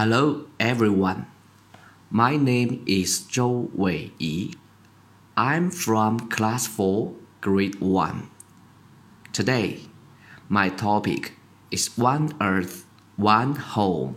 Hello everyone. My name is Zhou Weiyi. I'm from class 4, grade 1. Today, my topic is One Earth, One Home.